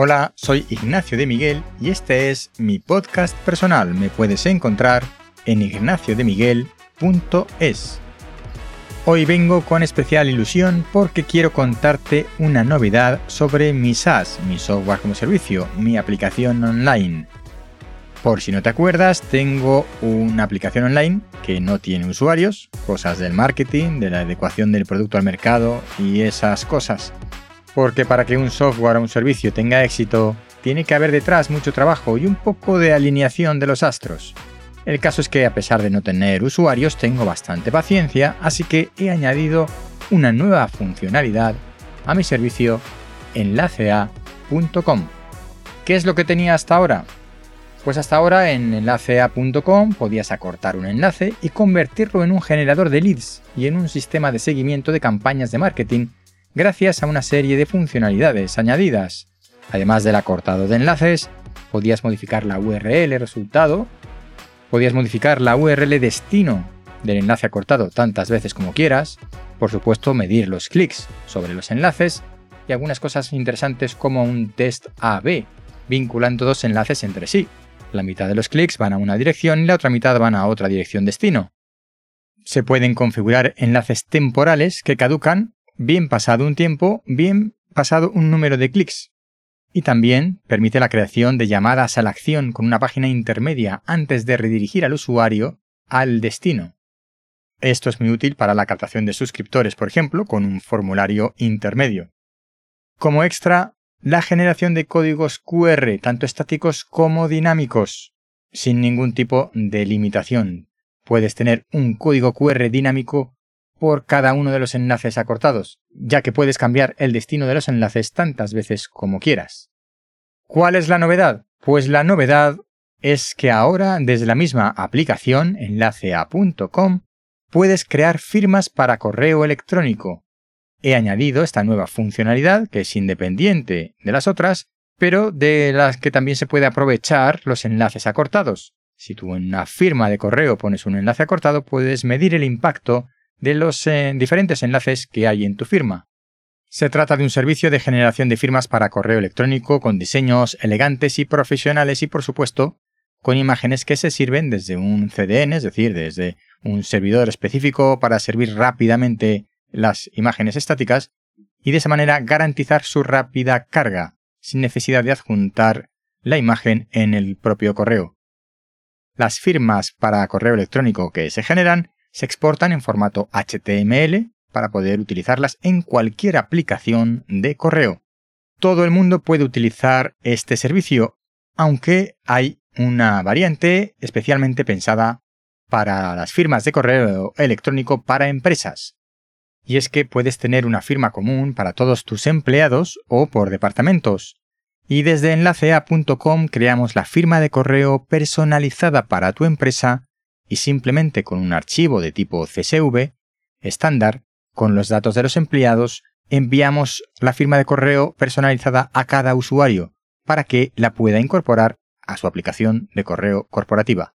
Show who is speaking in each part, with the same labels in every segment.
Speaker 1: Hola, soy Ignacio de Miguel y este es mi podcast personal. Me puedes encontrar en ignaciodemiguel.es. Hoy vengo con especial ilusión porque quiero contarte una novedad sobre mi SaaS, mi software como servicio, mi aplicación online. Por si no te acuerdas, tengo una aplicación online que no tiene usuarios, cosas del marketing, de la adecuación del producto al mercado y esas cosas. Porque para que un software o un servicio tenga éxito, tiene que haber detrás mucho trabajo y un poco de alineación de los astros. El caso es que a pesar de no tener usuarios, tengo bastante paciencia, así que he añadido una nueva funcionalidad a mi servicio enlacea.com. ¿Qué es lo que tenía hasta ahora? Pues hasta ahora en enlacea.com podías acortar un enlace y convertirlo en un generador de leads y en un sistema de seguimiento de campañas de marketing gracias a una serie de funcionalidades añadidas. Además del acortado de enlaces, podías modificar la URL resultado, podías modificar la URL destino del enlace acortado tantas veces como quieras, por supuesto medir los clics sobre los enlaces y algunas cosas interesantes como un test AB, vinculando dos enlaces entre sí. La mitad de los clics van a una dirección y la otra mitad van a otra dirección destino. Se pueden configurar enlaces temporales que caducan bien pasado un tiempo, bien pasado un número de clics. Y también permite la creación de llamadas a la acción con una página intermedia antes de redirigir al usuario al destino. Esto es muy útil para la captación de suscriptores, por ejemplo, con un formulario intermedio. Como extra, la generación de códigos QR, tanto estáticos como dinámicos, sin ningún tipo de limitación. Puedes tener un código QR dinámico por cada uno de los enlaces acortados, ya que puedes cambiar el destino de los enlaces tantas veces como quieras. ¿Cuál es la novedad? Pues la novedad es que ahora desde la misma aplicación enlacea.com puedes crear firmas para correo electrónico. He añadido esta nueva funcionalidad que es independiente de las otras, pero de las que también se puede aprovechar los enlaces acortados. Si tú en una firma de correo pones un enlace acortado, puedes medir el impacto de los eh, diferentes enlaces que hay en tu firma. Se trata de un servicio de generación de firmas para correo electrónico con diseños elegantes y profesionales y por supuesto con imágenes que se sirven desde un CDN, es decir, desde un servidor específico para servir rápidamente las imágenes estáticas y de esa manera garantizar su rápida carga sin necesidad de adjuntar la imagen en el propio correo. Las firmas para correo electrónico que se generan se exportan en formato HTML para poder utilizarlas en cualquier aplicación de correo. Todo el mundo puede utilizar este servicio, aunque hay una variante especialmente pensada para las firmas de correo electrónico para empresas. Y es que puedes tener una firma común para todos tus empleados o por departamentos. Y desde enlacea.com creamos la firma de correo personalizada para tu empresa y simplemente con un archivo de tipo CSV estándar, con los datos de los empleados, enviamos la firma de correo personalizada a cada usuario para que la pueda incorporar a su aplicación de correo corporativa.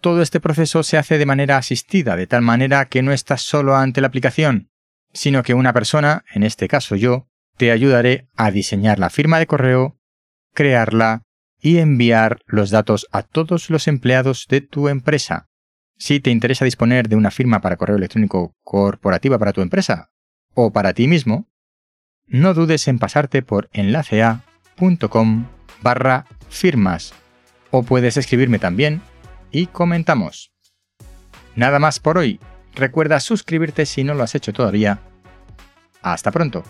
Speaker 1: Todo este proceso se hace de manera asistida, de tal manera que no estás solo ante la aplicación, sino que una persona, en este caso yo, te ayudaré a diseñar la firma de correo, crearla, y enviar los datos a todos los empleados de tu empresa. Si te interesa disponer de una firma para correo electrónico corporativa para tu empresa o para ti mismo, no dudes en pasarte por enlacea.com barra firmas o puedes escribirme también y comentamos. Nada más por hoy. Recuerda suscribirte si no lo has hecho todavía. Hasta pronto.